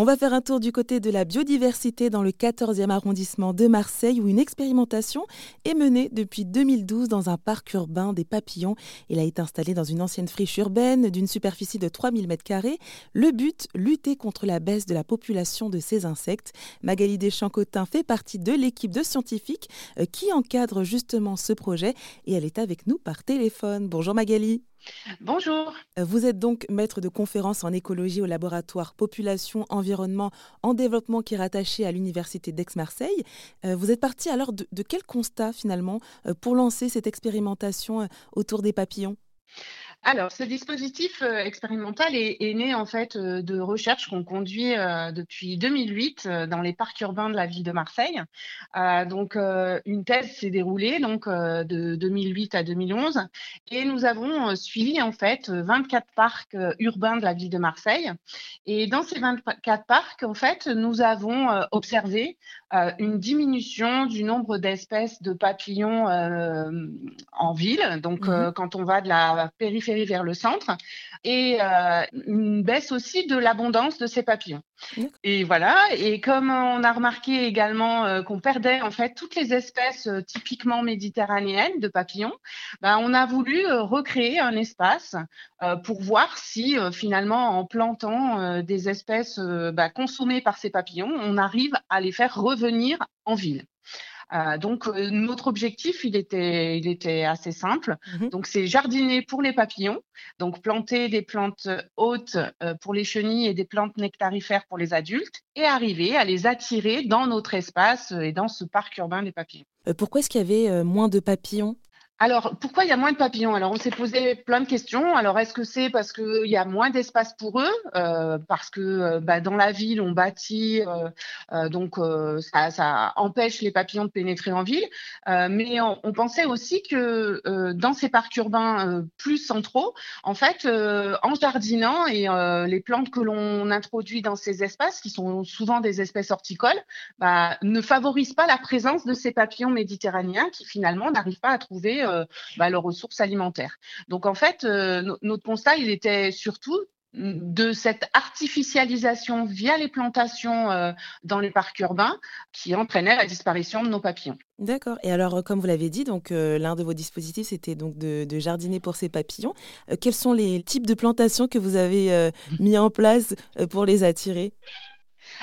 On va faire un tour du côté de la biodiversité dans le 14e arrondissement de Marseille où une expérimentation est menée depuis 2012 dans un parc urbain des papillons. Il a été installé dans une ancienne friche urbaine d'une superficie de 3000 m2. Le but, lutter contre la baisse de la population de ces insectes. Magali Deschamps-Cotin fait partie de l'équipe de scientifiques euh, qui encadre justement ce projet et elle est avec nous par téléphone. Bonjour Magali. Bonjour. Euh, vous êtes donc maître de conférence en écologie au laboratoire Population Environnement en développement qui est rattaché à l'université d'Aix-Marseille. Euh, vous êtes parti alors de, quel constat finalement euh, pour lancer cette expérimentation autour des papillons? Alors, ce dispositif euh, expérimental est, né en fait euh, de recherches qu'on conduit euh, depuis 2008 dans les parcs urbains de la ville de Marseille. donc, une thèse s'est déroulée donc de 2008 à 2011 et nous avons suivi en fait 24 parcs urbains de la ville de Marseille. Et dans ces 24 parcs, en fait, nous avons observé une diminution du nombre d'espèces de papillons en ville. Donc, mmh quand on va de la périphérie vers le centre et euh, une baisse aussi de l'abondance de ces papillons. Et voilà, et comme on a remarqué également euh, qu'on perdait en fait toutes les espèces euh, typiquement méditerranéennes de papillons, bah, on a voulu recréer un espace pour voir si finalement en plantant des espèces bah, consommées par ces papillons, on arrive à les faire revenir en ville. Euh, donc euh, notre objectif, il était, il était assez simple. Mmh donc c'est jardiner pour les papillons, donc planter des plantes hautes euh, pour les chenilles et des plantes nectarifères pour les adultes, et arriver à les attirer dans notre espace et dans ce parc urbain des papillons. pourquoi est-ce qu'il y avait moins de papillons? Alors, pourquoi il y a moins de papillons? Alors, on s'est posé plein de questions. Alors, est-ce que c'est parce qu'il y a moins d'espace pour eux? Euh, Parce que euh, bah, dans la ville, on bâtit, euh, donc ça, empêche les papillons de pénétrer en ville. mais on, pensait aussi que dans ces parcs urbains plus centraux, en fait, en jardinant et les plantes que l'on introduit dans ces espaces, qui sont souvent des espèces horticoles, bah, ne favorisent pas la présence de ces papillons méditerranéens qui finalement n'arrivent pas à trouver bah, leurs ressources alimentaires. Donc en fait, euh, notre constat, il était surtout de cette artificialisation via les plantations euh, dans les parcs urbains qui entraînait la disparition de nos papillons. D'accord. Et alors, comme vous l'avez dit, donc l'un de vos dispositifs, c'était donc de, jardiner pour ces papillons. quels sont les types de plantations que vous avez mis en place pour les attirer?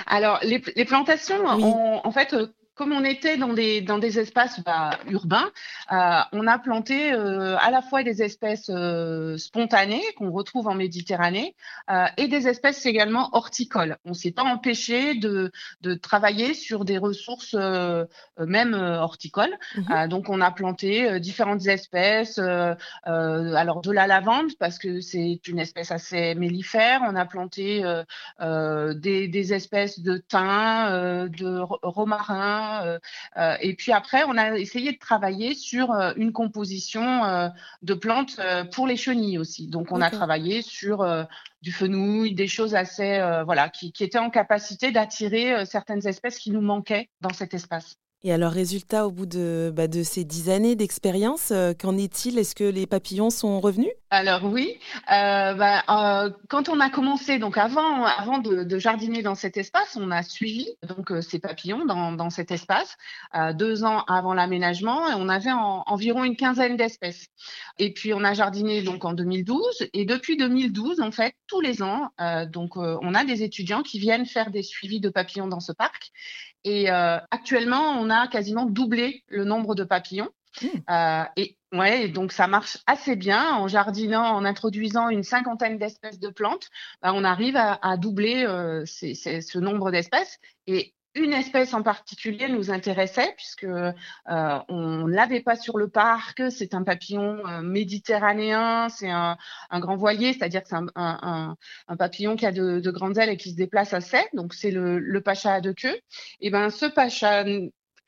Alors, les, plantations, en fait, comme on était dans des, dans des espaces bah, urbains, euh, on a planté euh, à la fois des espèces euh, spontanées qu'on retrouve en Méditerranée et des espèces également horticoles. On ne s'est pas empêché de, de, travailler sur des ressources même horticoles. Mhm. donc on a planté différentes espèces, alors de la lavande parce que c'est une espèce assez mellifère. On a planté des, des, espèces de thym, de romarin euh, euh, et puis après, on a essayé de travailler sur euh, une composition de plantes pour les chenilles aussi. Donc, on a travaillé sur du fenouil, des choses assez, voilà, qui, qui, étaient en capacité d'attirer certaines espèces qui nous manquaient dans cet espace. Et alors, résultat, au bout de, bah, ces dix années d'expérience, qu'en est-il? Est-ce que les papillons sont revenus? Alors oui, euh, bah, euh, quand on a commencé, donc avant, de, jardiner dans cet espace, on a suivi donc euh, ces papillons dans, cet espace deux ans avant l'aménagement et on avait environ une quinzaine d'espèces. Et puis on a jardiné donc en 2012 et depuis 2012 en fait tous les ans, donc on a des étudiants qui viennent faire des suivis de papillons dans ce parc et actuellement on a quasiment doublé le nombre de papillons. Mmh. et Ouais, donc ça marche assez bien en jardinant, en introduisant une cinquantaine d'espèces de plantes, bah, on arrive à, doubler euh, ce nombre d'espèces. Et une espèce en particulier nous intéressait puisque euh, on l'avait pas sur le parc. C'est un papillon euh, méditerranéen, c'est un, grand voilier, c'est-à-dire que c'est un, papillon qui a de, grandes ailes et qui se déplace assez. Donc c'est le, pacha à deux queues. Et ben ce pacha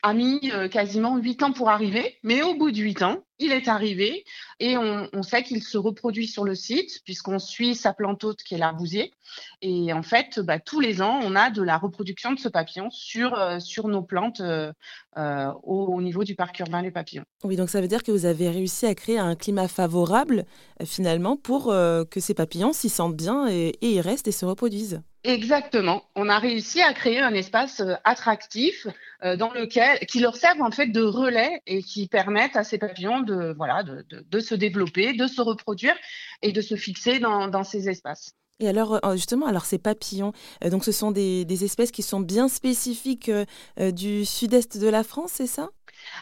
a mis euh, quasiment huit ans pour arriver, mais au bout de huit ans, il est arrivé et on, sait qu'il se reproduit sur le site puisqu'on suit sa plante hôte qui est l'arbousier. Et en fait, bah, tous les ans, on a de la reproduction de ce papillon sur, euh, nos plantes euh, au, niveau du parc urbain Les Papillons. Oui, donc ça veut dire que vous avez réussi à créer un climat favorable finalement pour que ces papillons s'y sentent bien et y restent et se reproduisent. Exactement. On a réussi à créer un espace euh, attractif euh, dans lequel, qui leur serve en fait de relais et qui permettent à ces papillons de, voilà, de, se développer, de se reproduire et de se fixer dans, ces espaces. Et alors, euh, justement, alors ces papillons, donc ce sont des, espèces qui sont bien spécifiques du sud-est de la France, c'est ça?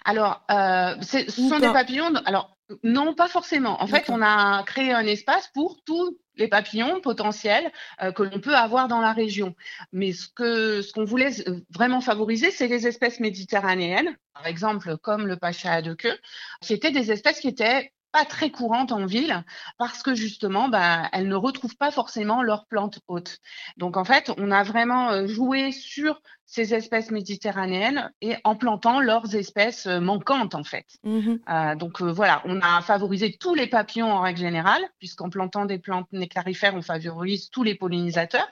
Alors, ce sont des papillons. Alors, non, pas forcément. En fait, on a créé un espace pour tous les papillons potentiels euh, que l'on peut avoir dans la région. Mais ce que ce qu'on voulait euh, vraiment favoriser, c'est les espèces méditerranéennes, par exemple comme le pacha à deux queues, qui étaient des espèces qui étaient pas très courantes en ville parce que justement, bah, elles ne retrouvent pas forcément leurs plantes hautes. Donc en fait, on a vraiment euh, joué sur ces espèces méditerranéennes et en plantant leurs espèces euh, manquantes en fait. Mmh euh, donc euh, voilà, on a favorisé tous les papillons en règle générale, puisqu'en plantant des plantes néctarifères, on favorise tous les pollinisateurs,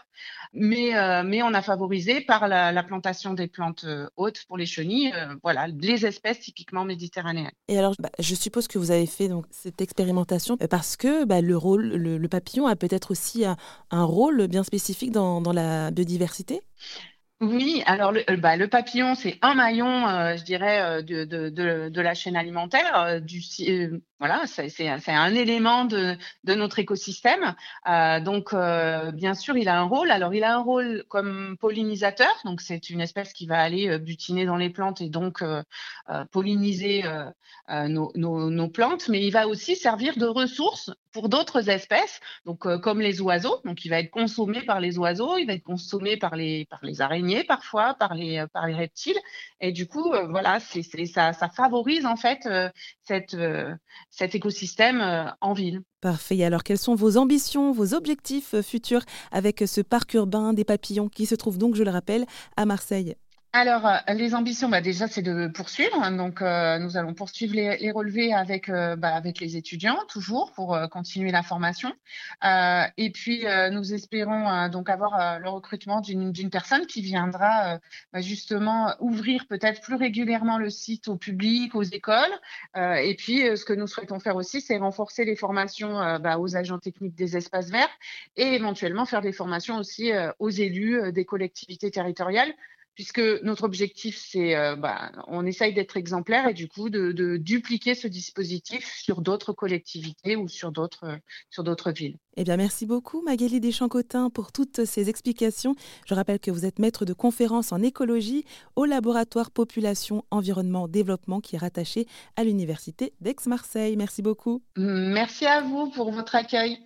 mais, mais on a favorisé par la, plantation des plantes hautes pour les chenilles, voilà, les espèces typiquement méditerranéennes. Et alors, bah, je suppose que vous avez fait donc, cette expérimentation parce que bah, le, rôle, le, papillon a peut-être aussi un, un, rôle bien spécifique dans la biodiversité? Oui, alors le, euh, bah, le papillon, c'est un maillon, euh, je dirais, euh, de, la chaîne alimentaire. du, voilà, c'est un élément de, notre écosystème. donc, bien sûr, il a un rôle. Alors, il a un rôle comme pollinisateur. Donc, c'est une espèce qui va aller butiner dans les plantes et donc polliniser nos, nos, plantes. Mais il va aussi servir de ressource pour d'autres espèces, donc comme les oiseaux. Donc, il va être consommé par les oiseaux, il va être consommé par les, par les araignées parfois par les, euh, par les reptiles. Et du coup, euh, voilà, c'est, ça, ça, favorise en fait euh, cette, cet écosystème en ville. Parfait. Alors, quelles sont vos ambitions, vos objectifs futurs avec ce parc urbain des papillons qui se trouve donc, je le rappelle, à Marseille? Alors, euh, les ambitions, bah, déjà, c'est de poursuivre. Donc, euh, nous allons poursuivre les, relevés avec, euh, bah, avec les étudiants, toujours, pour continuer la formation. et puis, nous espérons donc avoir le recrutement d'une personne qui viendra bah, justement ouvrir peut-être plus régulièrement le site au public, aux écoles. et puis, ce que nous souhaitons faire aussi, c'est renforcer les formations aux agents techniques des espaces verts et éventuellement faire des formations aussi aux élus des collectivités territoriales puisque notre objectif, c'est, euh, bah, on essaye d'être exemplaire et du coup de, dupliquer ce dispositif sur d'autres collectivités ou sur d'autres, sur d'autres villes. Eh bien, merci beaucoup Magali Deschamps-Cotin pour toutes ces explications. Je rappelle que vous êtes maître de conférence en écologie au laboratoire Population, Environnement, Développement qui est rattaché à l'Université d'Aix-Marseille. Merci beaucoup. Merci à vous pour votre accueil.